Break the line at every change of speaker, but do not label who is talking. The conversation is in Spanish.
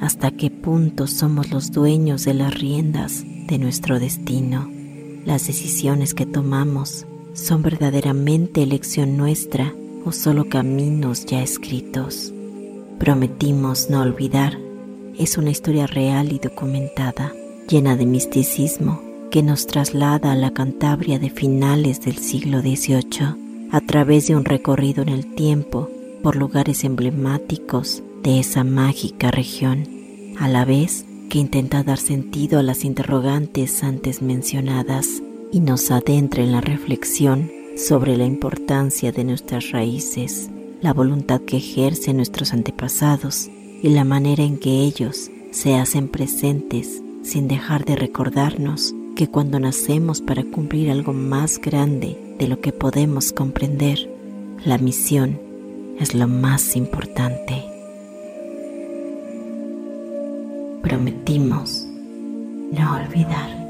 hasta qué punto somos los dueños de las riendas de nuestro destino. Las decisiones que tomamos son verdaderamente elección nuestra o solo caminos ya escritos. Prometimos no olvidar es una historia real y documentada, llena de misticismo, que nos traslada a la Cantabria de finales del siglo XVIII a través de un recorrido en el tiempo por lugares emblemáticos de esa mágica región, a la vez que intenta dar sentido a las interrogantes antes mencionadas y nos adentra en la reflexión sobre la importancia de nuestras raíces, la voluntad que ejercen nuestros antepasados y la manera en que ellos se hacen presentes sin dejar de recordarnos que cuando nacemos para cumplir algo más grande de lo que podemos comprender, la misión es lo más importante. Prometimos no olvidar.